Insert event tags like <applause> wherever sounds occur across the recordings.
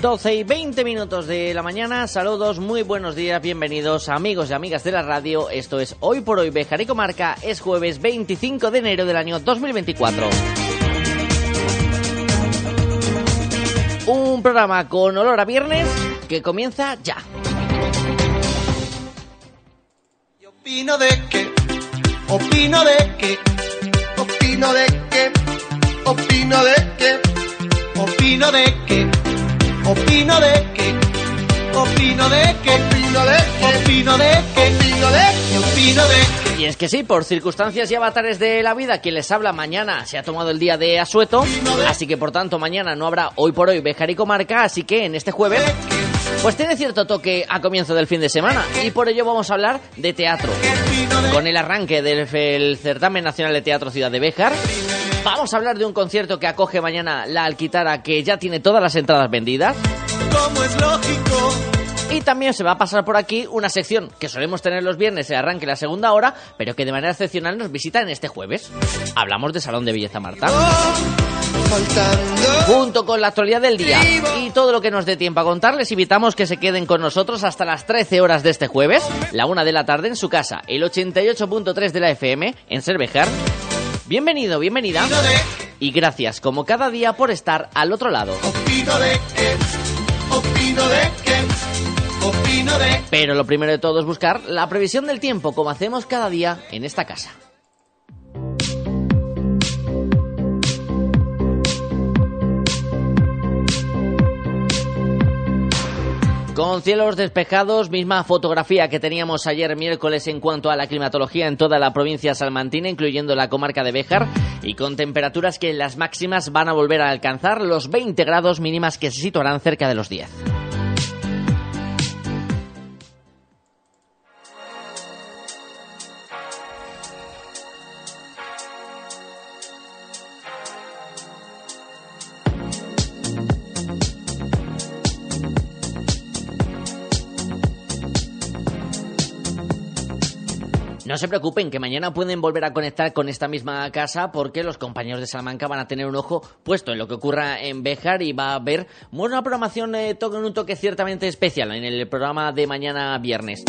12 y 20 minutos de la mañana, saludos, muy buenos días, bienvenidos amigos y amigas de la radio, esto es Hoy por Hoy Bejar y Comarca, es jueves 25 de enero del año 2024. Un programa con olor a viernes que comienza ya. opino de que, opino de que, opino de que, opino de que, opino de que, opino de que, opino de que, opino de que, opino de que, opino de que. Y es que sí, por circunstancias y avatares de la vida, quien les habla mañana se ha tomado el día de asueto, así que por tanto mañana no habrá hoy por hoy Bejar y Comarca, así que en este jueves pues tiene cierto toque a comienzo del fin de semana y por ello vamos a hablar de teatro. Con el arranque del el Certamen Nacional de Teatro Ciudad de Béjar, vamos a hablar de un concierto que acoge mañana la Alquitara que ya tiene todas las entradas vendidas. Como es lógico, Y también se va a pasar por aquí una sección que solemos tener los viernes, el arranque la segunda hora, pero que de manera excepcional nos visita en este jueves. Hablamos de Salón de Belleza Marta. faltando. Junto con la actualidad del día y todo lo que nos dé tiempo a contar, les invitamos que se queden con nosotros hasta las 13 horas de este jueves, la una de la tarde en su casa, el 88.3 de la FM, en Cervejar. Bienvenido, bienvenida. Y gracias, como cada día, por estar al otro lado. Opino de opino de opino de Pero lo primero de todo es buscar la previsión del tiempo, como hacemos cada día en esta casa. Con cielos despejados, misma fotografía que teníamos ayer miércoles en cuanto a la climatología en toda la provincia salmantina, incluyendo la comarca de Béjar, y con temperaturas que en las máximas van a volver a alcanzar los 20 grados mínimas que se situarán cerca de los 10. No se preocupen, que mañana pueden volver a conectar con esta misma casa porque los compañeros de Salamanca van a tener un ojo puesto en lo que ocurra en Béjar y va a haber una programación eh, con un toque ciertamente especial en el programa de mañana viernes.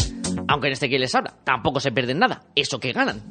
Aunque en este que les habla, tampoco se pierden nada, eso que ganan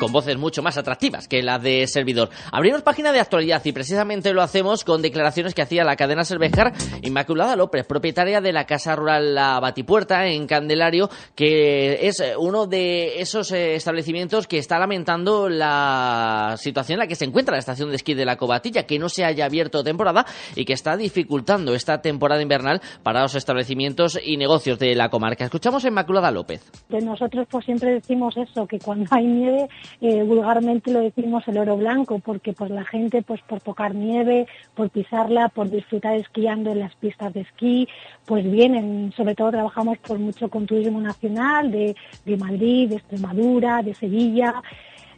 con voces mucho más atractivas que la de servidor. Abrimos página de actualidad y precisamente lo hacemos con declaraciones que hacía la cadena Cervejar Inmaculada López, propietaria de la Casa Rural La Batipuerta en Candelario, que es eh, uno de esos eh, establecimientos que está lamentando la situación en la que se encuentra la estación de esquí de la Cobatilla, que no se haya abierto temporada y que está dificultando esta temporada invernal para los establecimientos y negocios de la comarca. Escuchamos a Inmaculada López. De nosotros pues siempre decimos eso, que cuando hay nieve, eh, vulgarmente lo decimos el oro blanco, porque pues la gente pues por tocar nieve, por pisarla, por disfrutar esquiando en las pistas de esquí, pues vienen, sobre todo trabajamos por mucho con turismo nacional, de, de Madrid, de Extremadura, de Sevilla,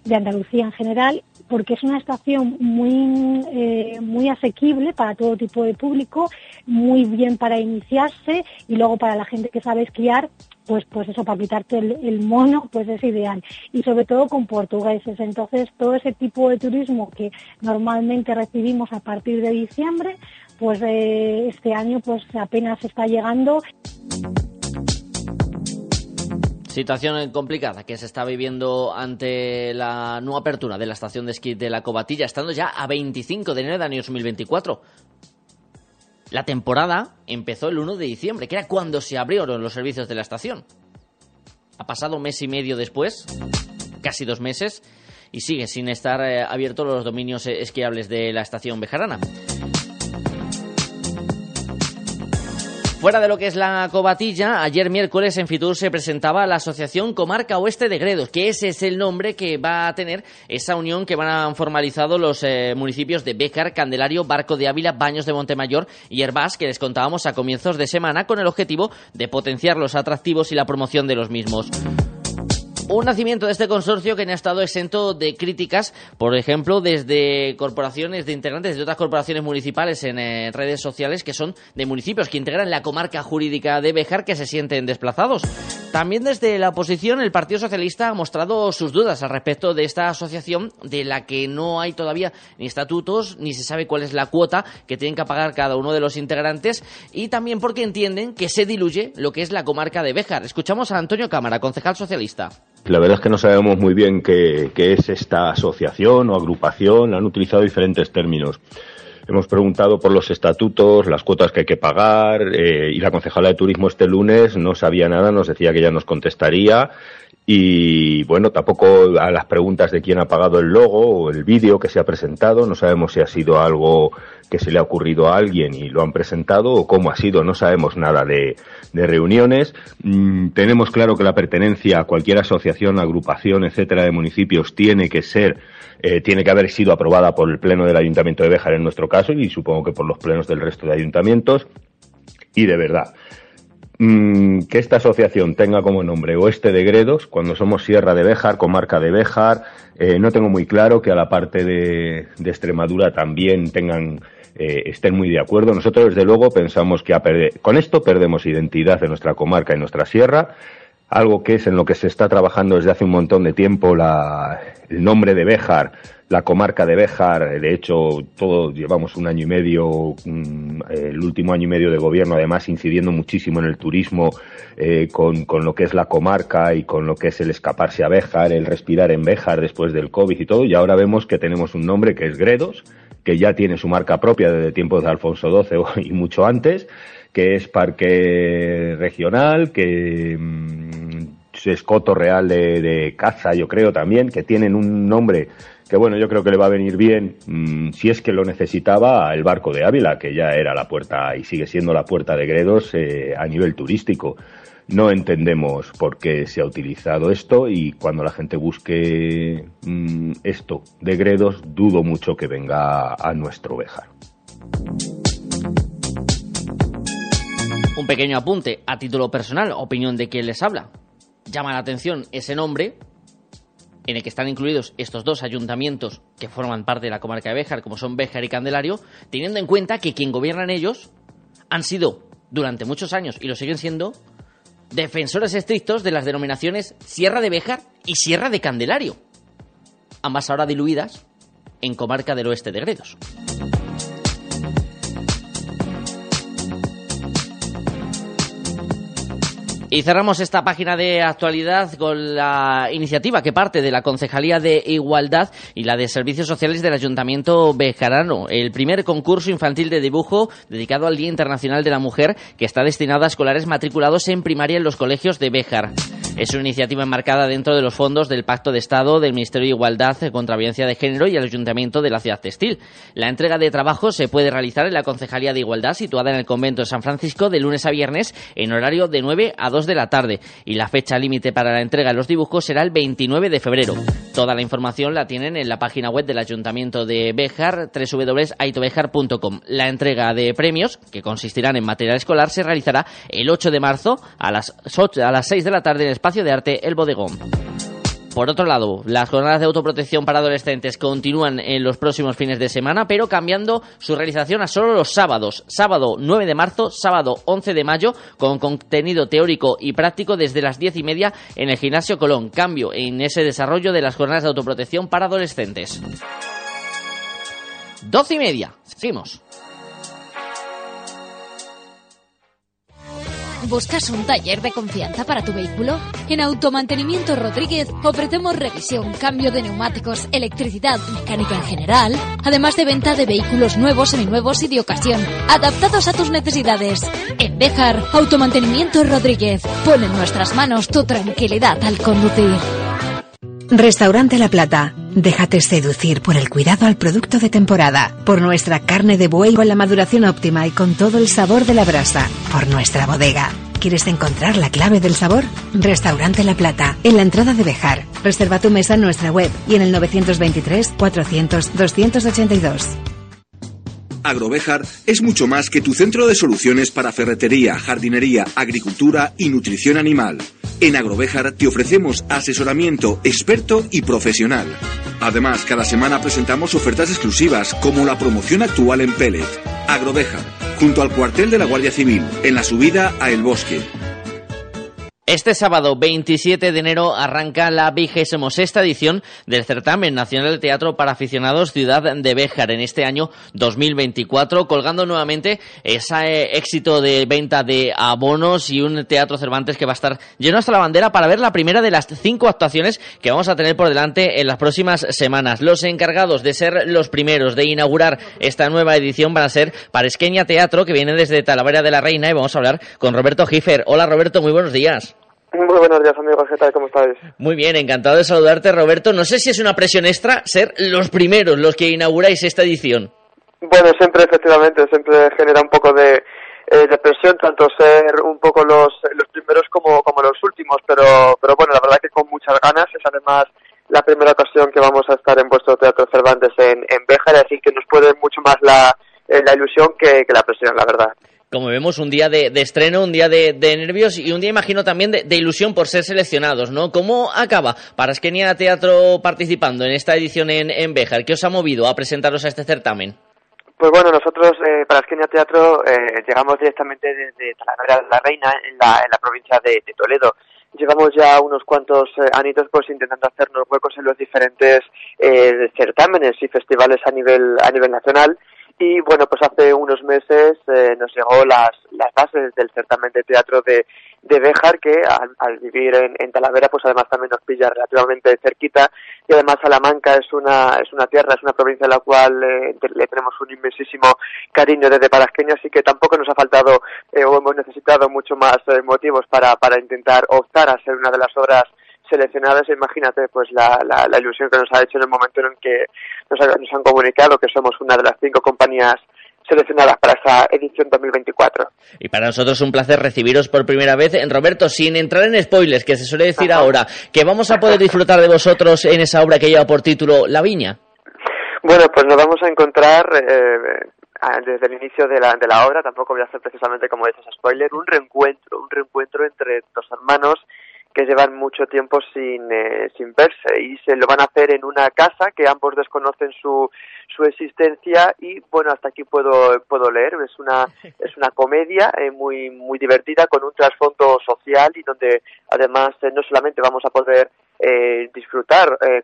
de Andalucía en general, porque es una estación muy, eh, muy asequible para todo tipo de público, muy bien para iniciarse y luego para la gente que sabe esquiar, pues, pues eso, para quitarte el, mono, pues es ideal. Y sobre todo con portugueses. Entonces, todo ese tipo de turismo que normalmente recibimos a partir de diciembre, pues eh, este año pues apenas está llegando. Situación complicada que se está viviendo ante la no apertura de la estación de esquí de la Cobatilla, estando ya a 25 de enero del año 2024. La temporada empezó el 1 de diciembre, que era cuando se abrieron los servicios de la estación. Ha pasado mes y medio después, casi dos meses, y sigue sin estar eh, abiertos los dominios eh, esquiables de la estación bejarana. Fuera de lo que es la cobatilla, ayer miércoles en Fitur se presentaba la Asociación Comarca Oeste de Gredos, que ese es el nombre que va a tener esa unión que van a formalizado los eh, municipios de Béjar, Candelario, Barco de Ávila, Baños de Montemayor y Herbás, que les contábamos a comienzos de semana con el objetivo de potenciar los atractivos y la promoción de los mismos. Un nacimiento de este consorcio que no ha estado exento de críticas, por ejemplo, desde corporaciones de integrantes de otras corporaciones municipales en eh, redes sociales que son de municipios que integran la comarca jurídica de Bejar que se sienten desplazados. También desde la oposición el Partido Socialista ha mostrado sus dudas al respecto de esta asociación de la que no hay todavía ni estatutos ni se sabe cuál es la cuota que tienen que pagar cada uno de los integrantes y también porque entienden que se diluye lo que es la comarca de Bejar. Escuchamos a Antonio Cámara, concejal socialista. La verdad es que no sabemos muy bien qué, es esta asociación o agrupación. Han utilizado diferentes términos. Hemos preguntado por los estatutos, las cuotas que hay que pagar eh, y la concejala de turismo este lunes no sabía nada, nos decía que ya nos contestaría y bueno, tampoco a las preguntas de quién ha pagado el logo o el vídeo que se ha presentado, no sabemos si ha sido algo que se le ha ocurrido a alguien y lo han presentado o cómo ha sido, no sabemos nada de, reuniones. Mm, tenemos claro que la pertenencia a cualquier asociación, agrupación, etcétera, de municipios tiene que ser, eh, tiene que haber sido aprobada por el Pleno del Ayuntamiento de Béjar en nuestro caso y supongo que por los plenos del resto de ayuntamientos. Y de verdad, mm, que esta asociación tenga como nombre Oeste de Gredos, cuando somos Sierra de Béjar, comarca de Béjar, eh, no tengo muy claro que a la parte de, de Extremadura también tengan eh, estén muy de acuerdo. Nosotros, desde luego, pensamos que con esto perdemos identidad de nuestra comarca y nuestra sierra, algo que es en lo que se está trabajando desde hace un montón de tiempo el nombre de Béjar, la comarca de Béjar, de hecho, todos llevamos un año y medio, el último año y medio de gobierno, además, incidiendo muchísimo en el turismo, eh, con, con, lo que es la comarca y con lo que es el escaparse a Béjar, el respirar en Béjar después del COVID y todo, y ahora vemos que tenemos un nombre que es Gredos, que ya tiene su marca propia desde tiempos de Alfonso XII <laughs> y mucho antes, que es parque regional, que mm, es coto real de, caza, yo creo también, que tienen un nombre que bueno, yo creo que le va a venir bien, mm, si es que lo necesitaba, el barco de Ávila, que ya era la puerta y sigue siendo la puerta de Gredos eh, a nivel turístico. No entendemos por qué se ha utilizado esto y cuando la gente busque mm, esto de Gredos, dudo mucho que venga a nuestro Béjar. Un pequeño apunte a título personal, opinión de quien les habla. Llama la atención ese nombre en el que están incluidos estos dos ayuntamientos que forman parte de la comarca de Béjar, como son Béjar y Candelario, teniendo en cuenta que quien gobiernan ellos han sido durante muchos años y lo siguen siendo defensores estrictos de las denominaciones Sierra de Béjar y Sierra de Candelario, ambas ahora diluidas en comarca del oeste de Gredos. Y cerramos esta página de actualidad con la iniciativa que parte de la Concejalía de Igualdad y la de Servicios Sociales del Ayuntamiento Bejarano, el primer concurso infantil de dibujo dedicado al Día Internacional de la Mujer que está destinado a escolares matriculados en primaria en los colegios de Bejar. Es una iniciativa enmarcada dentro de los fondos del Pacto de Estado del Ministerio de Igualdad contra Violencia de Género y el Ayuntamiento de la Ciudad Textil. La entrega de trabajo se puede realizar en la Concejalía de Igualdad situada en el convento de San Francisco de lunes a viernes en horario de 9 a 2 de la tarde y la fecha límite para la entrega de los dibujos será el 29 de febrero. Toda la información la tienen en la página web del Ayuntamiento de Béjar, www.aitobejar.com. La entrega de premios, que consistirán en material escolar, se realizará el 8 de marzo a las, a las 6 de la tarde en el espacio de arte El Bodegón. Por otro lado, las jornadas de autoprotección para adolescentes continúan en los próximos fines de semana, pero cambiando su realización a solo los sábados. Sábado 9 de marzo, sábado 11 de mayo, con contenido teórico y práctico desde las 10 y media en el Gimnasio Colón. Cambio en ese desarrollo de las jornadas de autoprotección para adolescentes. 12 y media. Seguimos. ¿Buscas un taller de confianza para tu vehículo? En Automantenimiento Rodríguez ofrecemos revisión, cambio de neumáticos, electricidad, mecánica en general, además de venta de vehículos nuevos, seminuevos y de ocasión, adaptados a tus necesidades. En Bejar, Automantenimiento Rodríguez pone en nuestras manos tu tranquilidad al conducir. Restaurante La Plata. Déjate seducir por el cuidado al producto de temporada, por nuestra carne de buey con la maduración óptima y con todo el sabor de la brasa, por nuestra bodega. ¿Quieres encontrar la clave del sabor? Restaurante La Plata, en la entrada de Bejar. Reserva tu mesa en nuestra web y en el 923 400 282. Agrovejar es mucho más que tu centro de soluciones para ferretería, jardinería, agricultura y nutrición animal En Agrovejar te ofrecemos asesoramiento experto y profesional. Además, cada semana presentamos ofertas exclusivas como la promoción actual en Pellet. Agrovejar, junto al cuartel de la Guardia Civil, en la subida a El Bosque. Este sábado 27 de enero arranca la vigésimo sexta edición del Certamen Nacional de Teatro para Aficionados Ciudad de Béjar en este año 2024, colgando nuevamente ese éxito de venta de abonos y un Teatro Cervantes que va a estar lleno hasta la bandera para ver la primera de las cinco actuaciones que vamos a tener por delante en las próximas semanas. Los encargados de ser los primeros de inaugurar esta nueva edición van a ser Paresqueña Teatro, que viene desde Talavera de la Reina, y vamos a hablar con Roberto Giffer. Hola Roberto, muy buenos días. Muy buenos días, amigos. ¿Qué tal? ¿Cómo estáis? Muy bien, encantado de saludarte, Roberto. No sé si es una presión extra ser los primeros, los que inauguráis esta edición. Bueno, siempre, efectivamente, siempre genera un poco de, eh, de presión, tanto ser un poco los, los primeros como, como los últimos, pero, pero bueno, la verdad que con muchas ganas. Es además la primera ocasión que vamos a estar en vuestro Teatro Cervantes en, en Béjar, así que nos puede mucho más la, eh, la ilusión que, que la presión, la verdad como vemos, un día de, estreno, un día de, nervios y un día, imagino, también de, ilusión por ser seleccionados, ¿no? ¿Cómo acaba Parasquenia Teatro participando en esta edición en, en Béjar? ¿Qué os ha movido a presentaros a este certamen? Pues bueno, nosotros, eh, Parasquenia Teatro, eh, llegamos directamente desde Talavera de la Reina, en la, en la provincia de, Toledo. Llevamos ya unos cuantos eh, anitos pues intentando hacernos huecos en los diferentes eh, certámenes y festivales a nivel, a nivel nacional y bueno, pues hace unos meses eh, nos llegó las, las bases del certamen de teatro de, de Béjar, que al, vivir en, en, Talavera, pues además también nos pilla relativamente cerquita. Y además Salamanca es una, es una tierra, es una provincia a la cual eh, le tenemos un inmensísimo cariño desde Parasqueño, así que tampoco nos ha faltado eh, o hemos necesitado mucho más motivos para, para intentar optar a ser una de las obras seleccionadas, imagínate pues la, la, ilusión que nos ha hecho en el momento en que nos, nos han comunicado que somos una de las cinco compañías seleccionadas para esa edición 2024. Y para nosotros es un placer recibiros por primera vez. En Roberto, sin entrar en spoilers, que se suele decir ahora, que vamos a poder disfrutar de vosotros en esa obra que lleva por título La Viña. Bueno, pues nos vamos a encontrar eh, desde el inicio de la, de la obra, tampoco voy a hacer precisamente como dices spoiler, un reencuentro, un reencuentro entre dos hermanos que llevan mucho tiempo sin, eh, sin verse y se lo van a hacer en una casa que ambos desconocen su, su existencia y bueno hasta aquí puedo puedo leer. Es una <laughs> es una comedia eh, muy muy divertida con un trasfondo social y donde además eh, no solamente vamos a poder eh, disfrutar eh,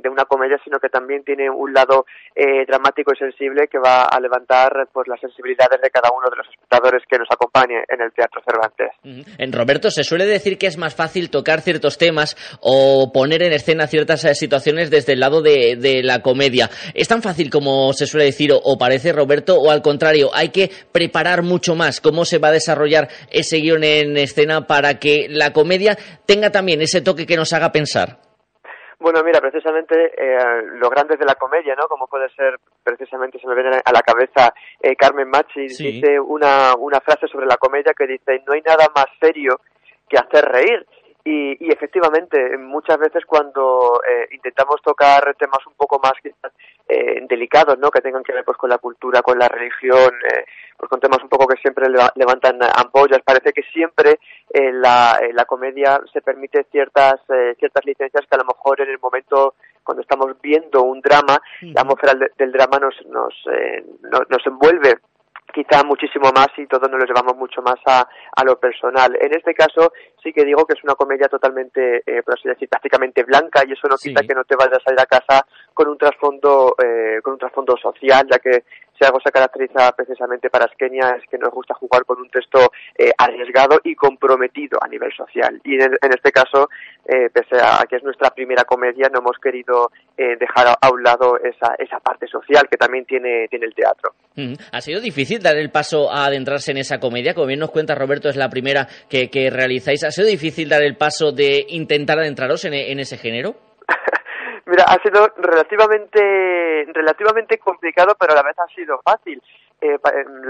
de una comedia, sino que también tiene un lado eh, dramático y sensible que va a levantar pues las sensibilidades de cada uno de los espectadores que nos acompañe en el Teatro Cervantes. En Roberto, se suele decir que es más fácil tocar ciertos temas o poner en escena ciertas situaciones desde el lado de, de la comedia. ¿Es tan fácil como se suele decir o, parece, Roberto, o al contrario, hay que preparar mucho más cómo se va a desarrollar ese guion en escena para que la comedia tenga también ese toque que nos haga pensar bueno, mira, precisamente eh, los grandes de la comedia, ¿no? Como puede ser, precisamente se me viene a la cabeza eh, Carmen Machi, dice una, una frase sobre la comedia que dice, no hay nada más serio que hacer reír. Y, y efectivamente, muchas veces cuando eh, intentamos tocar temas un poco más eh, delicados, ¿no? Que tengan que ver pues con la cultura, con la religión, eh, pues con temas un poco que siempre levantan ampollas. Parece que siempre en la, la comedia se permite ciertas ciertas licencias que a lo mejor en el momento cuando estamos viendo un drama, la atmósfera del, drama nos nos, nos, nos envuelve quizá muchísimo más y todos nos lo llevamos mucho más a, a lo personal. En este caso sí que digo que es una comedia totalmente, eh, por así decir, prácticamente blanca y eso no quita que no te vayas a ir a casa con un trasfondo, eh, con un trasfondo social, ya que si algo se caracteriza precisamente para Skenia es que nos gusta jugar con un texto eh, arriesgado y comprometido a nivel social. Y en, este caso, eh, pese a que es nuestra primera comedia, no hemos querido eh, dejar a, un lado esa, esa parte social que también tiene, tiene el teatro. Mm. ¿Ha sido difícil dar el paso a adentrarse en esa comedia? Como bien nos cuenta Roberto, es la primera que, que realizáis. ¿Ha sido difícil dar el paso de intentar adentraros en, en ese género? <laughs> Mira, ha sido relativamente, relativamente complicado, pero a la vez ha sido fácil. Eh,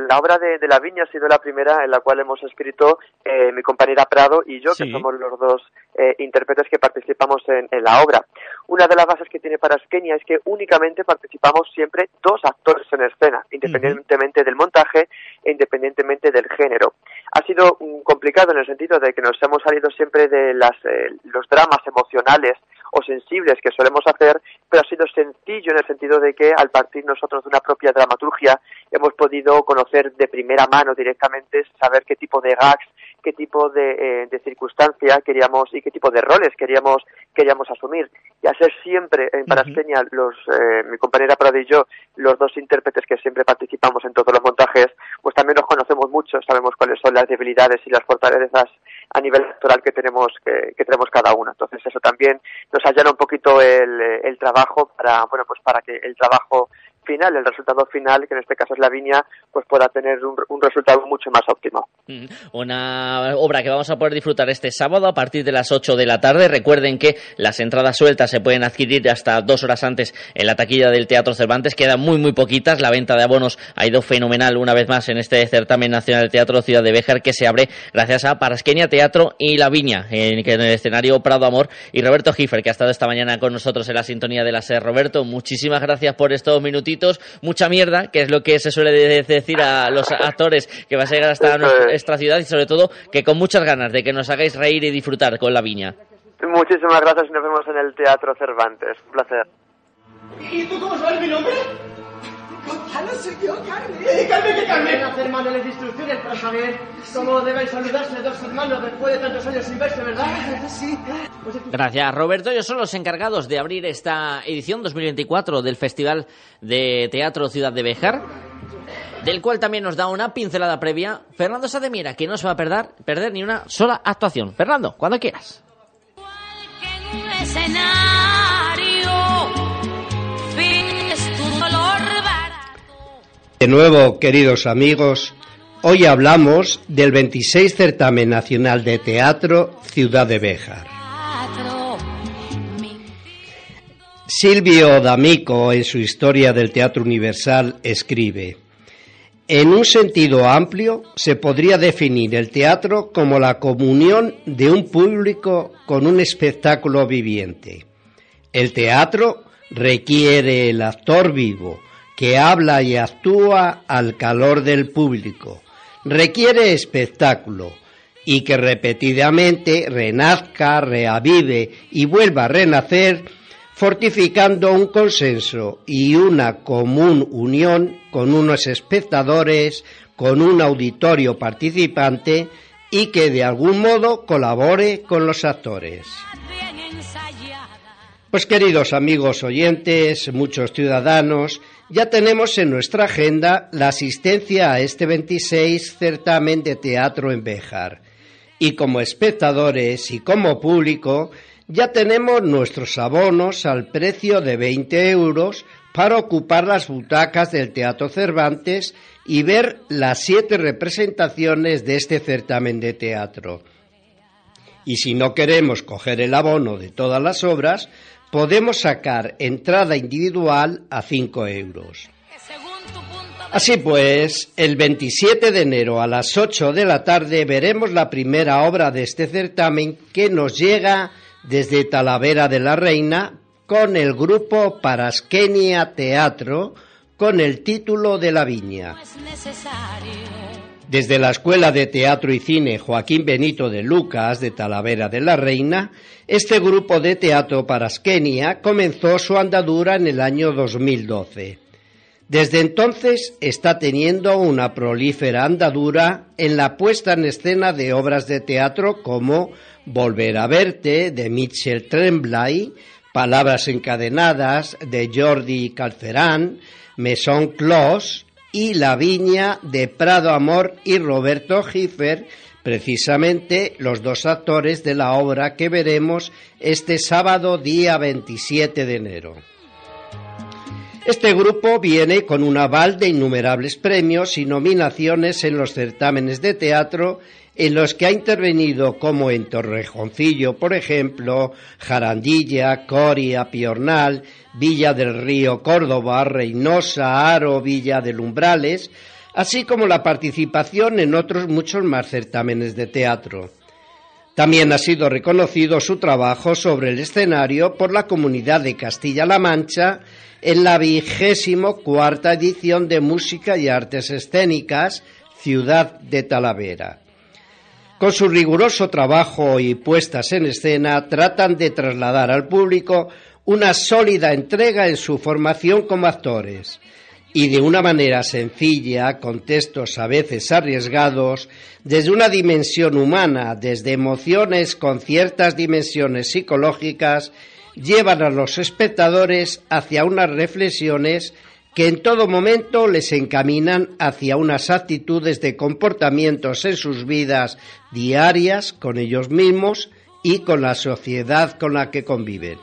la obra de, La Viña ha sido la primera en la cual hemos escrito eh, mi compañera Prado y yo, que somos los dos eh, intérpretes que participamos en, la obra. Una de las bases que tiene para Skenia es que únicamente participamos siempre dos actores en escena, independientemente del montaje e independientemente del género. Ha sido mm, complicado en el sentido de que nos hemos salido siempre de las, los dramas emocionales o sensibles que solemos hacer, pero ha sido sencillo en el sentido de que al partir nosotros de una propia dramaturgia hemos podido conocer de primera mano directamente, saber qué tipo de gags, qué tipo de, eh, circunstancia queríamos y qué tipo de roles queríamos queríamos asumir. Y a ser siempre en Paraspeña, los, eh, mi compañera Prado y yo, los dos intérpretes que siempre participamos en todos los montajes, pues también nos conocemos mucho, sabemos cuáles son las debilidades y las fortalezas a nivel actoral que tenemos que, que tenemos cada uno. Entonces eso también nos allana un poquito el, el trabajo para bueno pues para que el trabajo final, el resultado final, que en este caso es la viña, pues pueda tener un, resultado mucho más óptimo. Mm, una obra que vamos a poder disfrutar este sábado a partir de las 8 de la tarde. Recuerden que las entradas sueltas se pueden adquirir hasta dos horas antes en la taquilla del Teatro Cervantes. Quedan muy, muy poquitas. La venta de abonos ha ido fenomenal una vez más en este certamen nacional del Teatro Ciudad de Béjar que se abre gracias a Parasquenia Teatro y La Viña, en, el escenario Prado Amor y Roberto Giffer, que ha estado esta mañana con nosotros en la sintonía de la SER. Roberto, muchísimas gracias por estos minutitos mucha mierda, que es lo que se suele decir a los actores que va a llegar hasta nuestra ciudad y sobre todo que con muchas ganas de que nos hagáis reír y disfrutar con la viña. Muchísimas gracias y nos vemos en el Teatro Cervantes. Un placer. ¿Y tú cómo sabes mi nombre? Gonzalo, soy yo, Carmen. ¿Eh, Carmen qué Carmen? hacer manuales de instrucciones para saber cómo debéis saludarse dos hermanos después de tantos años sin verse, ¿verdad? Sí. Gracias, Roberto. Ellos son los encargados de abrir esta edición 2024 del Festival de Teatro Ciudad de Bejar del cual también nos da una pincelada previa Fernando Sademira, que no se va a perder, perder ni una sola actuación. Fernando, cuando quieras. De nuevo, queridos amigos, hoy hablamos del 26 Certamen Nacional de Teatro Ciudad de Béjar. Silvio D'Amico, en su Historia del Teatro Universal, escribe, En un sentido amplio, se podría definir el teatro como la comunión de un público con un espectáculo viviente. El teatro requiere el actor vivo, que habla y actúa al calor del público. Requiere espectáculo y que repetidamente renazca, reavive y vuelva a renacer, fortificando un consenso y una común unión con unos espectadores, con un auditorio participante y que de algún modo colabore con los actores. Pues queridos amigos oyentes, muchos ciudadanos, ya tenemos en nuestra agenda la asistencia a este 26 certamen de teatro en Béjar. Y como espectadores y como público, ya tenemos nuestros abonos al precio de 20 euros para ocupar las butacas del Teatro Cervantes y ver las siete representaciones de este certamen de teatro. Y si no queremos coger el abono de todas las obras, podemos sacar entrada individual a 5 euros. Así pues, el 27 de enero a las 8 de la tarde veremos la primera obra de este certamen que nos llega desde Talavera de la Reina con el grupo Parasquenia Teatro con el título de La Viña. Desde la Escuela de Teatro y Cine Joaquín Benito de Lucas de Talavera de la Reina, este grupo de teatro para Skenia comenzó su andadura en el año 2012. Desde entonces está teniendo una prolífera andadura en la puesta en escena de obras de teatro como Volver a verte de Mitchell Tremblay, Palabras encadenadas de Jordi Calcerán, Maison Clos, y La Viña de Prado Amor y Roberto Giffer, precisamente los dos actores de la obra que veremos este sábado día 27 de enero. Este grupo viene con un aval de innumerables premios y nominaciones en los certámenes de teatro en los que ha intervenido como en Torrejoncillo, por ejemplo, Jarandilla, Coria, Piornal, Villa del Río, Córdoba, Reynosa, Aro, Villa de Umbrales, así como la participación en otros muchos más certámenes de teatro. También ha sido reconocido su trabajo sobre el escenario por la comunidad de Castilla-La Mancha en la vigésimo cuarta edición de Música y Artes Escénicas, Ciudad de Talavera. Con su riguroso trabajo y puestas en escena, tratan de trasladar al público una sólida entrega en su formación como actores. Y de una manera sencilla, con textos a veces arriesgados, desde una dimensión humana, desde emociones con ciertas dimensiones psicológicas, llevan a los espectadores hacia unas reflexiones que en todo momento les encaminan hacia unas actitudes de comportamientos en sus vidas diarias con ellos mismos y con la sociedad con la que conviven.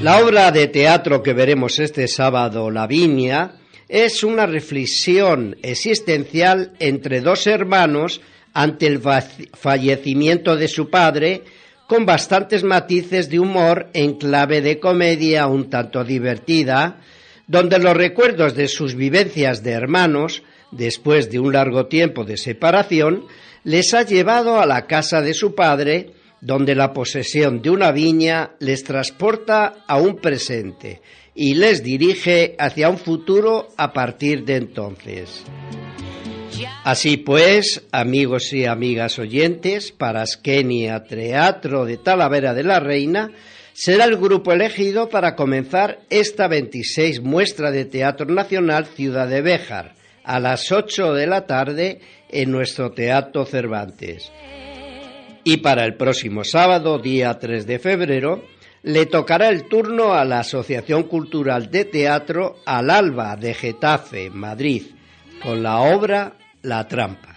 La obra de teatro que veremos este sábado, La Viña, es una reflexión existencial entre dos hermanos ante el fallecimiento de su padre, con bastantes matices de humor en clave de comedia un tanto divertida, donde los recuerdos de sus vivencias de hermanos, después de un largo tiempo de separación, les ha llevado a la casa de su padre, donde la posesión de una viña les transporta a un presente y les dirige hacia un futuro a partir de entonces. Así pues, amigos y amigas oyentes, para Skenia Teatro de Talavera de la Reina será el grupo elegido para comenzar esta 26 muestra de Teatro Nacional Ciudad de Béjar a las 8 de la tarde en nuestro Teatro Cervantes. Y para el próximo sábado, día 3 de febrero, le tocará el turno a la Asociación Cultural de Teatro Al Alba de Getafe, Madrid, con la obra La Trampa.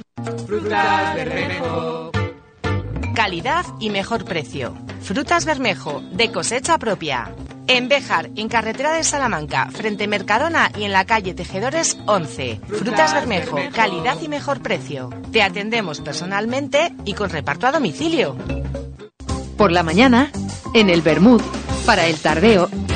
Frutas Bermejo. Calidad y mejor precio. Frutas Bermejo, de cosecha propia. En Béjar, en carretera de Salamanca, frente Mercadona y en la calle Tejedores 11. Frutas Bermejo, calidad y mejor precio. Te atendemos personalmente y con reparto a domicilio. Por la mañana, en el Bermud, para el tardeo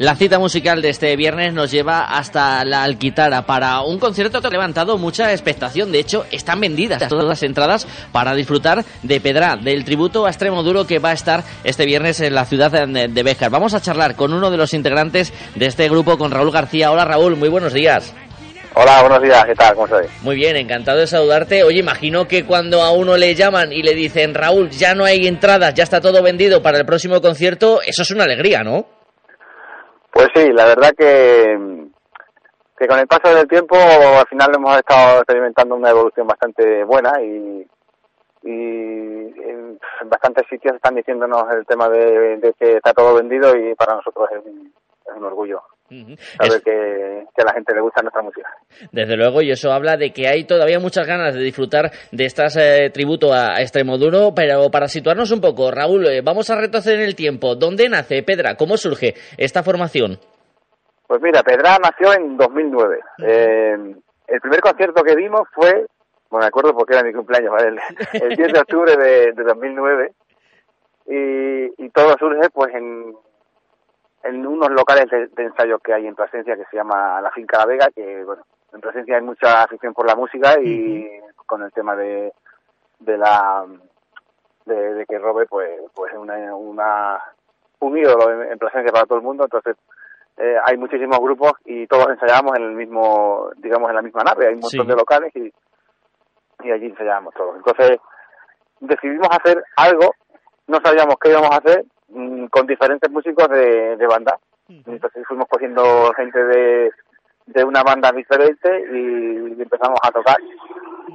La cita musical de este viernes nos lleva hasta la Alquitara para un concierto que ha levantado mucha expectación. De hecho, están vendidas todas las entradas para disfrutar de Pedra, del tributo a Extremo Duro que va a estar este viernes en la ciudad de Béjar. Vamos a charlar con uno de los integrantes de este grupo, con Raúl García. Hola Raúl, muy buenos días. Hola, buenos días, ¿qué tal? ¿Cómo estás? Muy bien, encantado de saludarte. Oye, imagino que cuando a uno le llaman y le dicen, Raúl, ya no hay entradas, ya está todo vendido para el próximo concierto, eso es una alegría, ¿no? Pues sí, la verdad que, que con el paso del tiempo al final hemos estado experimentando una evolución bastante buena y, y en bastantes sitios están diciéndonos el tema de, que está todo vendido y para nosotros es un, orgullo saber que, que, a la gente le gusta nuestra música. Desde luego, y eso habla de que hay todavía muchas ganas de disfrutar de estas eh, tributo a, Extremoduro, pero para situarnos un poco, Raúl, eh, vamos a retroceder en el tiempo. ¿Dónde nace Pedra? ¿Cómo surge esta formación? Pues mira, Pedra nació en 2009. Eh, el primer concierto que dimos fue, bueno, me acuerdo porque era mi cumpleaños, el, 10 de octubre de, 2009, y, y todo surge pues en en unos locales de, ensayo que hay en Plasencia que se llama La Finca La Vega, que bueno, en Plasencia hay mucha afición por la música y con el tema de, de la de, que Robe pues pues es una, una un ídolo en, Plasencia para todo el mundo, entonces eh, hay muchísimos grupos y todos ensayamos en el mismo, digamos en la misma nave, hay un montón de locales y, y allí ensayábamos todos. Entonces decidimos hacer algo, no sabíamos qué íbamos a hacer, con diferentes músicos de, de banda. Entonces fuimos cogiendo gente de, de una banda diferente y empezamos a tocar.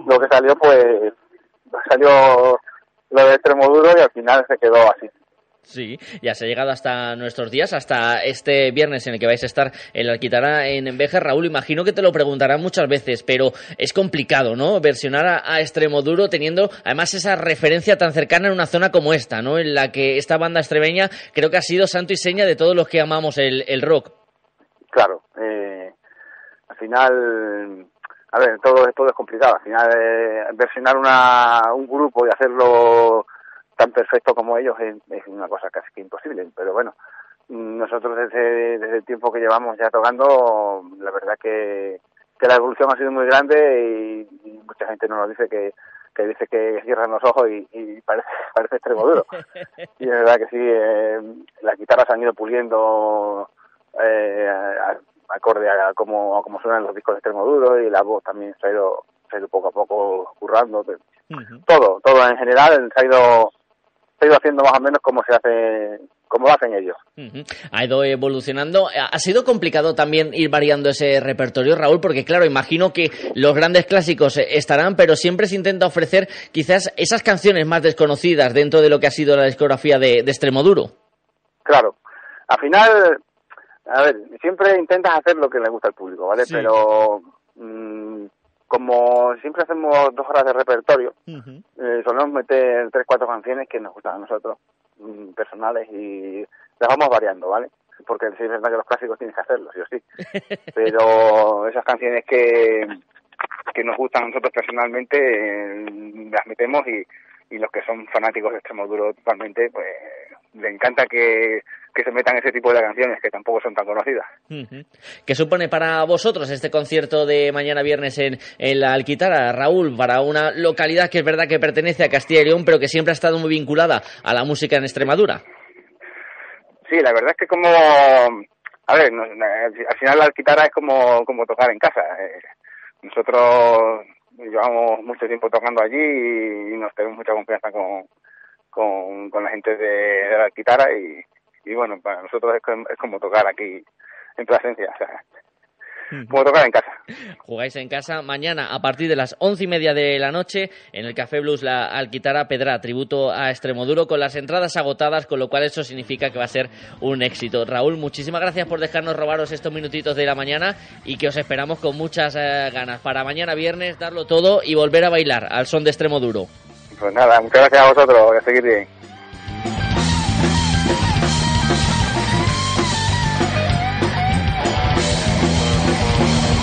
Lo que salió, pues, salió lo de Extremoduro y al final se quedó así. Sí, ya se ha llegado hasta nuestros días, hasta este viernes en el que vais a estar en la Alquitara en Enveja. Raúl, imagino que te lo preguntarán muchas veces, pero es complicado, ¿no? Versionar a, a Extremoduro teniendo además esa referencia tan cercana en una zona como esta, ¿no? En la que esta banda extremeña creo que ha sido santo y seña de todos los que amamos el, el rock. Claro, eh, al final, a ver, todo, todo es complicado. Al final, eh, versionar una, un grupo y hacerlo tan perfecto como ellos es, una cosa casi que imposible. Pero bueno, nosotros desde, desde el tiempo que llevamos ya tocando, la verdad que, que la evolución ha sido muy grande y, mucha gente nos lo dice que, que dice que cierran los ojos y, parece, <laughs> parece extremo duro. <laughs> y es verdad que sí, eh, las guitarras han ido puliendo eh, acorde a cómo, a suenan los discos de extremo duro y la voz también se ha ido, se ha ido poco a poco currando. Todo, todo en general se ha ido ha ido haciendo más o menos como se hace como lo hacen ellos. Ha ido evolucionando. Ha sido complicado también ir variando ese repertorio, Raúl, porque claro, imagino que los grandes clásicos estarán, pero siempre se intenta ofrecer quizás esas canciones más desconocidas dentro de lo que ha sido la discografía de, de Extremoduro. Claro. Al final, a ver, siempre intentas hacer lo que le gusta al público, ¿vale? Pero mm, como siempre hacemos dos horas de repertorio, eh, solemos meter tres, cuatro canciones que nos gustan a nosotros, mm, personales, y las vamos variando, ¿vale? Porque sí es verdad que los clásicos tienes que hacerlos, sí o sí. <laughs> Pero esas canciones que, que nos gustan a nosotros personalmente, eh, las metemos y, y los que son fanáticos de Extremoduro totalmente, pues le encanta que que se metan ese tipo de canciones que tampoco son tan conocidas. ¿Qué supone para vosotros este concierto de mañana viernes en, en la Alquitara, Raúl, para una localidad que es verdad que pertenece a Castilla y León, pero que siempre ha estado muy vinculada a la música en Extremadura? Sí, la verdad es que como, a ver, al final la Alquitara es como, como tocar en casa. Eh, nosotros llevamos mucho tiempo tocando allí y nos tenemos mucha confianza con, con, la gente de, de la Alquitara y, y bueno, para nosotros es, como tocar aquí en Plasencia, o sea, como tocar en casa. Jugáis en casa mañana a partir de las once y media de la noche en el Café Blues la Alquitara Pedra, tributo a Extremoduro con las entradas agotadas, con lo cual eso significa que va a ser un éxito. Raúl, muchísimas gracias por dejarnos robaros estos minutitos de la mañana y que os esperamos con muchas eh, ganas para mañana viernes darlo todo y volver a bailar al son de Extremoduro. Pues nada, muchas gracias a vosotros, a seguir bien.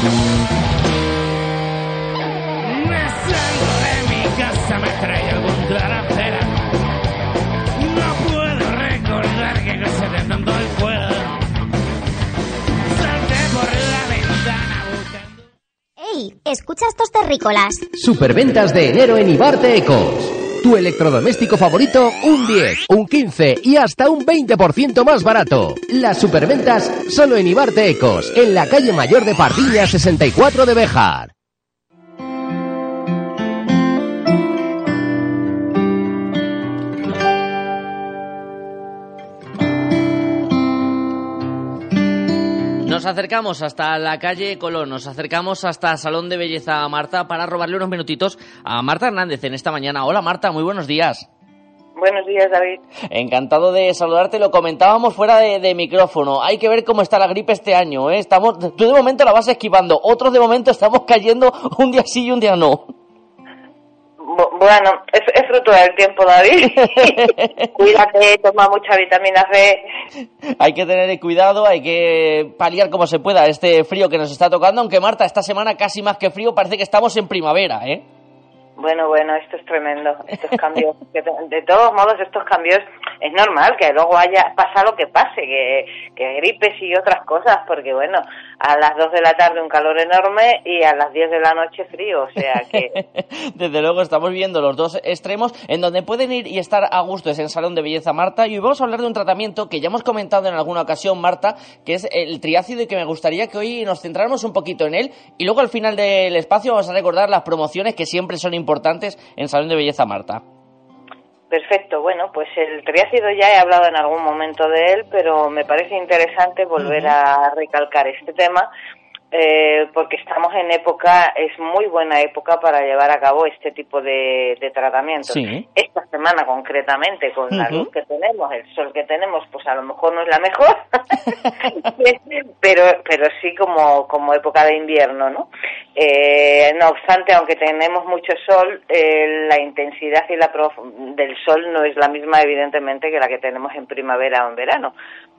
escucha terrícolas. Superventas de enero en Ibarte Ecos. Tu electrodoméstico favorito, un 10, un 15 y hasta un 20% más barato. Las superventas solo en Ibarte Ecos, en la calle Mayor de Pardilla 64 de Bejar. Nos acercamos hasta la calle Colón, nos acercamos hasta Salón de Belleza Marta para robarle unos minutitos a Marta Hernández en esta mañana. Hola Marta, muy buenos días. Buenos días, David. Encantado de saludarte. Lo comentábamos fuera de, micrófono. Hay que ver cómo está la gripe este año. ¿eh? Estamos, tú de momento la vas esquivando. Otros de momento estamos cayendo un día sí y un día no. Bueno, es, es, fruto del tiempo, David. <laughs> Cuídate, toma mucha vitamina C. Hay que tener cuidado, hay que paliar como se pueda este frío que nos está tocando, aunque Marta, esta semana casi más que frío, parece que estamos en primavera, ¿eh? Bueno, bueno, esto es tremendo, estos cambios. de, todos modos, estos cambios es normal que luego haya pasa lo que pase, que, que gripes y otras cosas, porque bueno, a las 2 de la tarde un calor enorme y a las 10 de la noche frío, o sea que... <laughs> Desde luego estamos viendo los dos extremos, en donde pueden ir y estar a gusto es en Salón de Belleza Marta, y hoy vamos a hablar de un tratamiento que ya hemos comentado en alguna ocasión, Marta, que es el triácido y que me gustaría que hoy nos centráramos un poquito en él, y luego al final del espacio vamos a recordar las promociones que siempre son importantes importantes en Salón de Belleza Marta. Perfecto, bueno, pues el triácido ya he hablado en algún momento de él, pero me parece interesante volver a recalcar este tema eh, porque estamos en época, es muy buena época para llevar a cabo este tipo de, de tratamientos. Esta semana concretamente, con la luz que tenemos, el sol que tenemos, pues a lo mejor no es la mejor, <laughs> pero, pero sí como, como época de invierno, ¿no? Eh, no obstante, aunque tenemos mucho sol, eh, la intensidad y la del sol no es la misma, evidentemente, que la que tenemos en primavera o en verano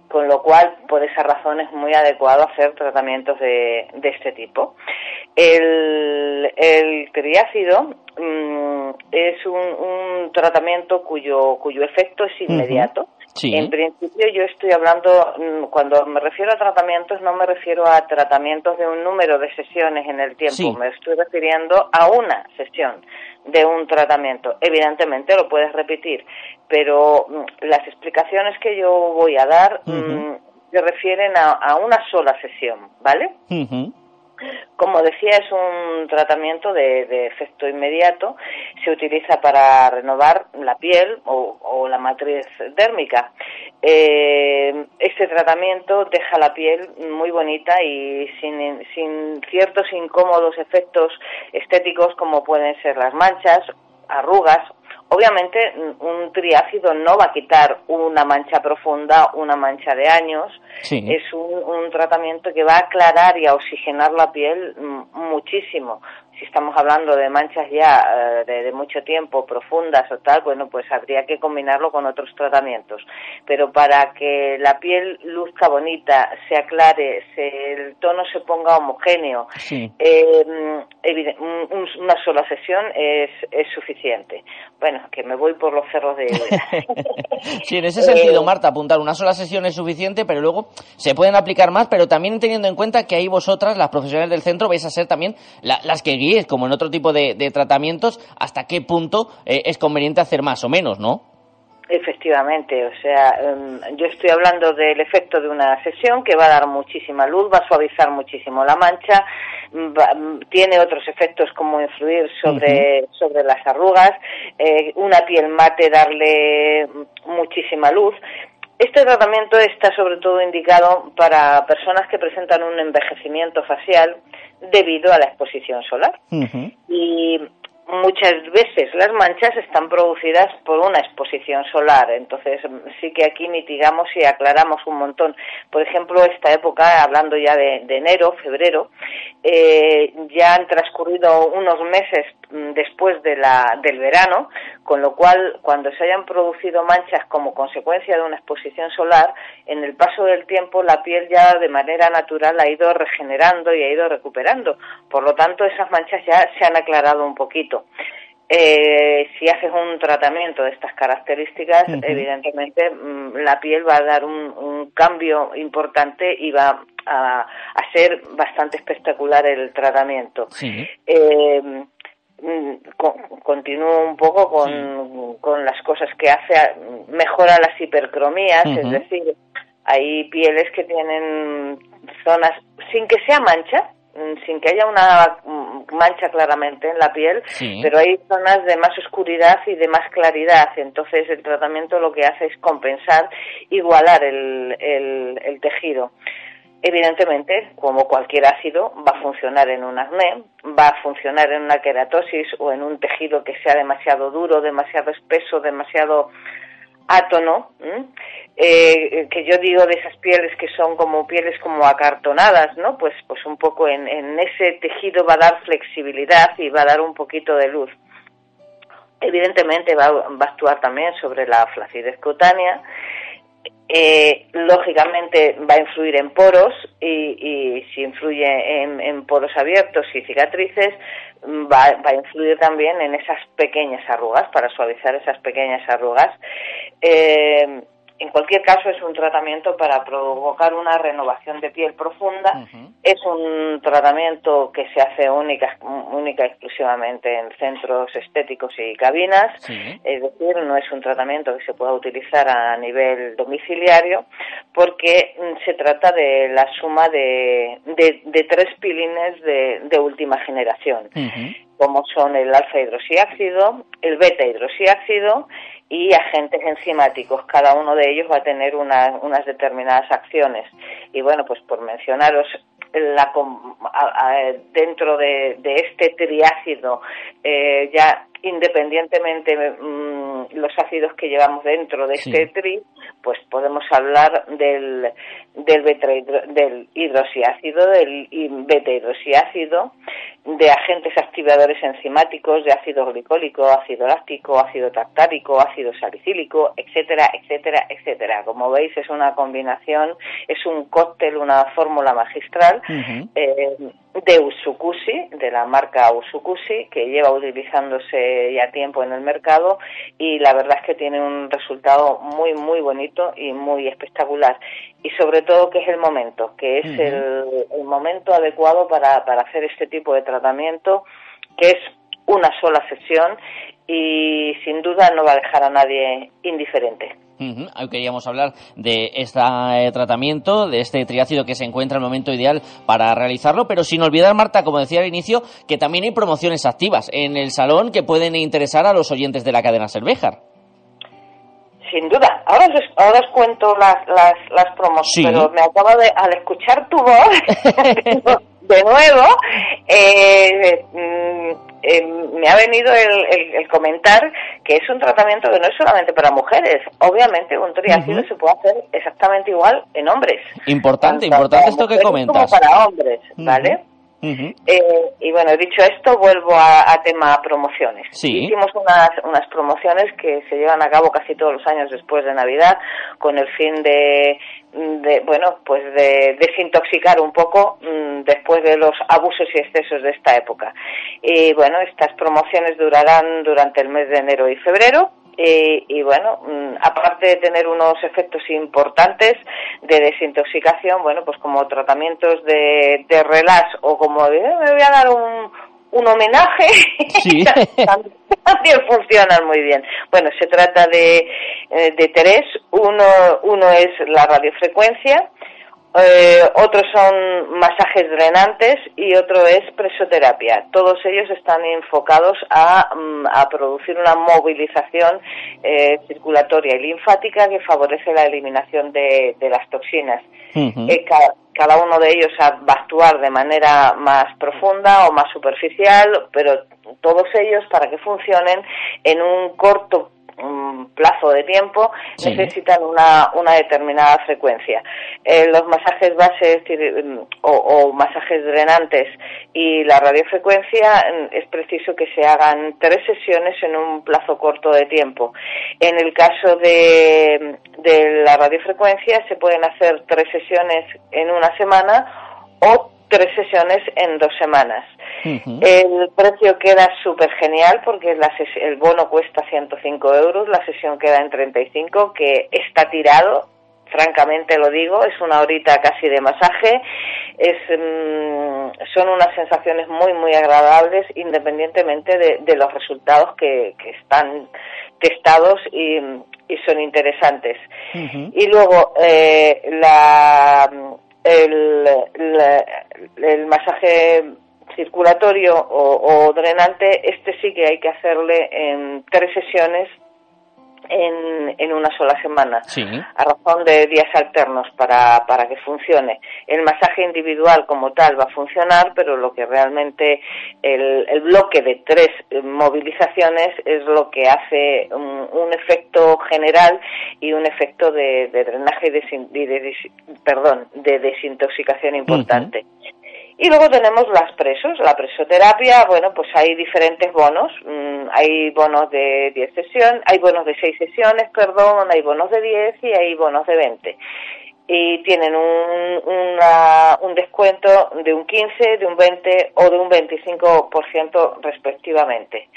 con lo cual por esa razón es muy adecuado hacer tratamientos de, de este tipo. El, el triácido mm, es un, un, tratamiento cuyo, cuyo efecto es inmediato. En principio yo estoy hablando, mm, cuando me refiero a tratamientos, no me refiero a tratamientos de un número de sesiones en el tiempo, me estoy refiriendo a una sesión de un tratamiento. Evidentemente lo puedes repetir, pero mm, las explicaciones que yo voy a dar mm, se refieren a, una sola sesión, ¿vale? Como decía, es un tratamiento de, efecto inmediato. Se utiliza para renovar la piel o, la matriz dérmica. Eh, este tratamiento deja la piel muy bonita y sin, sin ciertos incómodos efectos estéticos como pueden ser las manchas, arrugas Obviamente, un triácido no va a quitar una mancha profunda, una mancha de años. Es un, tratamiento que va a aclarar y a oxigenar la piel muchísimo si estamos hablando de manchas ya eh, de, mucho tiempo, profundas o tal, bueno, pues habría que combinarlo con otros tratamientos. Pero para que la piel luzca bonita, se aclare, se, el tono se ponga homogéneo, eh, una sola sesión es, es suficiente. Bueno, que me voy por los cerros de... <laughs> sí, en ese sentido, eh, Marta, apuntar una sola sesión es suficiente, pero luego se pueden aplicar más, pero también teniendo en cuenta que ahí vosotras, las profesionales del centro, vais a ser también las que es como en otro tipo de, tratamientos, hasta qué punto eh, es conveniente hacer más o menos, ¿no? Efectivamente, o sea, em, yo estoy hablando del efecto de una sesión que va a dar muchísima luz, va a suavizar muchísimo la mancha, tiene otros efectos como influir sobre, sobre las arrugas, eh, una piel mate darle muchísima luz. Este tratamiento está sobre todo indicado para personas que presentan un envejecimiento facial debido a la exposición solar. Y muchas veces las manchas están producidas por una exposición solar, entonces sí que aquí mitigamos y aclaramos un montón. Por ejemplo, esta época, hablando ya de, enero, febrero, eh, ya han transcurrido unos meses después de la, del verano, con lo cual cuando se hayan producido manchas como consecuencia de una exposición solar, en el paso del tiempo la piel ya de manera natural ha ido regenerando y ha ido recuperando. Por lo tanto, esas manchas ya se han aclarado un poquito. Eh, si haces un tratamiento de estas características, evidentemente mm, la piel va a dar un, cambio importante y va a, ser bastante espectacular el tratamiento. Eh, mm, continúo un poco con, con, las cosas que hace, mejora las hipercromías, es decir, hay pieles que tienen zonas, sin que sea mancha, Mm, sin que haya una mm, mancha claramente en la piel, pero hay zonas de más oscuridad y de más claridad. Entonces el tratamiento lo que hace es compensar, igualar el, el, tejido. Evidentemente, como cualquier ácido, va a funcionar en un acné, va a funcionar en una queratosis o en un tejido que sea demasiado duro, demasiado espeso, demasiado átono, eh, que yo digo de esas pieles que son como pieles como acartonadas, ¿no? Pues, pues un poco en, ese tejido va a dar flexibilidad y va a dar un poquito de luz. Evidentemente va, va a actuar también sobre la flacidez cutánea eh, lógicamente va a influir en poros y, si influye en, poros abiertos y cicatrices, va, va, a influir también en esas pequeñas arrugas, para suavizar esas pequeñas arrugas. Eh, en cualquier caso, es un tratamiento para provocar una renovación de piel profunda. Es un tratamiento que se hace única, única exclusivamente en centros estéticos y cabinas. Es decir, no es un tratamiento que se pueda utilizar a nivel domiciliario porque se trata de la suma de, de, tres pilines de, última generación. Como son el alfa hidroxiácido, el beta hidroxiácido y agentes enzimáticos. Cada uno de ellos va a tener unas determinadas acciones. Y bueno, pues por mencionaros, la, dentro de, este triácido, eh, ya independientemente mm, los ácidos que llevamos dentro de este tri, pues podemos hablar del, del, del hidroxiácido, del beta hidroxiácido, de agentes activadores enzimáticos, de ácido glicólico, ácido láctico, ácido tactárico, ácido salicílico, etcétera, etcétera, etcétera. Como veis es una combinación, es un cóctel, una fórmula magistral eh, de Usukushi, de la marca Usukushi, que lleva utilizándose ya tiempo en el mercado y la verdad es que tiene un resultado muy, muy bonito y muy espectacular. Y sobre todo que es el momento, que es el, momento adecuado para, para hacer este tipo de tratamiento, que es una sola sesión y sin duda no va a dejar a nadie indiferente. Hoy queríamos hablar de este tratamiento, de este triácido que se encuentra en el momento ideal para realizarlo, pero sin olvidar, Marta, como decía al inicio, que también hay promociones activas en el salón que pueden interesar a los oyentes de la cadena Cervejar sin duda. Ahora os, ahora os cuento las, las, las promociones, pero me acabo de, al escuchar tu voz, <laughs> <laughs> de nuevo, eh, mm, eh, me ha venido el, el, comentar que es un tratamiento que no es solamente para mujeres. Obviamente, un triácido se puede hacer exactamente igual en hombres. Importante, importante esto que comentas. Como para hombres, ¿vale? Eh, y bueno, dicho esto, vuelvo a, tema promociones. Hicimos unas, unas promociones que se llevan a cabo casi todos los años después de Navidad con el fin de, de bueno, pues de desintoxicar un poco mm, después de los abusos y excesos de esta época. Y bueno, estas promociones durarán durante el mes de enero y febrero y, bueno, mm, aparte de tener unos efectos importantes de desintoxicación, bueno, pues como tratamientos de, de relax o como me voy a dar un, un homenaje, <laughs> también, funcionan muy bien. Bueno, se trata de, eh, de tres. Uno, uno es la radiofrecuencia, eh, otros son masajes drenantes y otro es presoterapia. Todos ellos están enfocados a, mm, a producir una movilización eh, circulatoria y linfática que favorece la eliminación de, de las toxinas. Eh, cada, cada, uno de ellos va a actuar de manera más profunda o más superficial, pero todos ellos para que funcionen en un corto un plazo de tiempo necesitan una, una determinada frecuencia. Eh, los masajes bases mm, o, o, masajes drenantes y la radiofrecuencia mm, es preciso que se hagan tres sesiones en un plazo corto de tiempo. En el caso de, de la radiofrecuencia se pueden hacer tres sesiones en una semana o tres sesiones en dos semanas. El precio queda súper genial porque la el bono cuesta 105 euros, la sesión queda en 35, que está tirado, francamente lo digo, es una horita casi de masaje, es, mm, son unas sensaciones muy, muy agradables independientemente de, los resultados que, están testados y, son interesantes. Y luego, eh, la, el, el masaje circulatorio o, drenante, este sí que hay que hacerle en tres sesiones en, en una sola semana, Sí. a razón de días alternos para, para que funcione. El masaje individual como tal va a funcionar, pero lo que realmente el, el bloque de tres movilizaciones es lo que hace un, un efecto general y un efecto de, de drenaje y, de, perdón, de desintoxicación importante. Y luego tenemos las presos, la presoterapia, bueno, pues hay diferentes bonos, mm, hay bonos de 10 sesiones, hay bonos de 6 sesiones, perdón, hay bonos de 10 y hay bonos de 20. Y tienen un, una- un descuento de un 15, de un 20 o de un 25% respectivamente.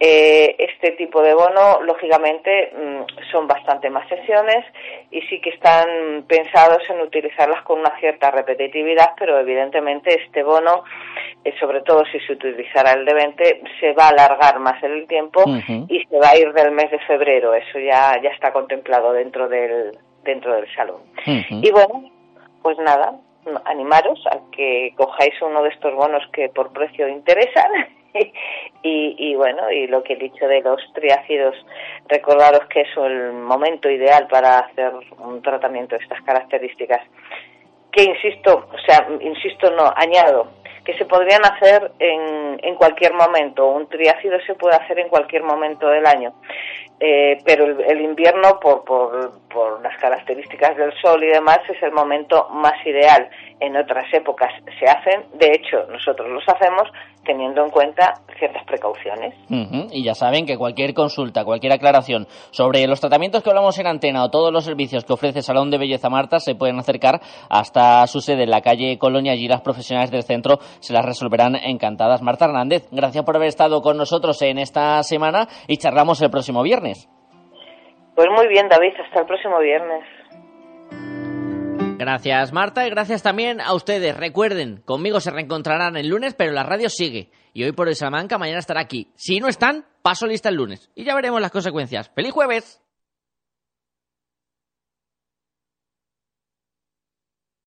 Eh, este tipo de bono, lógicamente, mm, son bastante más sesiones y sí que están pensados en utilizarlas con una cierta repetitividad, pero evidentemente este bono, eh, sobre todo si se utilizara el de 20, se va a alargar más en el tiempo y se va a ir del mes de febrero. Eso ya, ya está contemplado dentro del, dentro del salón. Y bueno, pues nada, animaros a que cojáis uno de estos bonos que por precio interesan. <laughs> y, y bueno, y lo que he dicho de los triácidos, recordaros que es el momento ideal para hacer un tratamiento de estas características. Que insisto, o sea, insisto, no, añado, que se podrían hacer en, en cualquier momento. Un triácido se puede hacer en cualquier momento del año. Eh, pero el, el invierno, por, por, las características del sol y demás, es el momento más ideal. En otras épocas se hacen, de hecho, nosotros los hacemos teniendo en cuenta ciertas precauciones. Ujú, Y ya saben que cualquier consulta, cualquier aclaración sobre los tratamientos que hablamos en antena o todos los servicios que ofrece Salón de Belleza Marta se pueden acercar hasta su sede en la calle Colonia. Allí las profesionales del centro se las resolverán encantadas. Marta Hernández, gracias por haber estado con nosotros en esta semana y charlamos el próximo viernes. Pues muy bien, David, hasta el próximo viernes. Gracias Marta y gracias también a ustedes. Recuerden, conmigo se reencontrarán el lunes, pero la radio sigue. Y hoy por hoy Salamanca, mañana estará aquí. Si no están, paso lista el lunes. Y ya veremos las consecuencias. ¡Feliz jueves!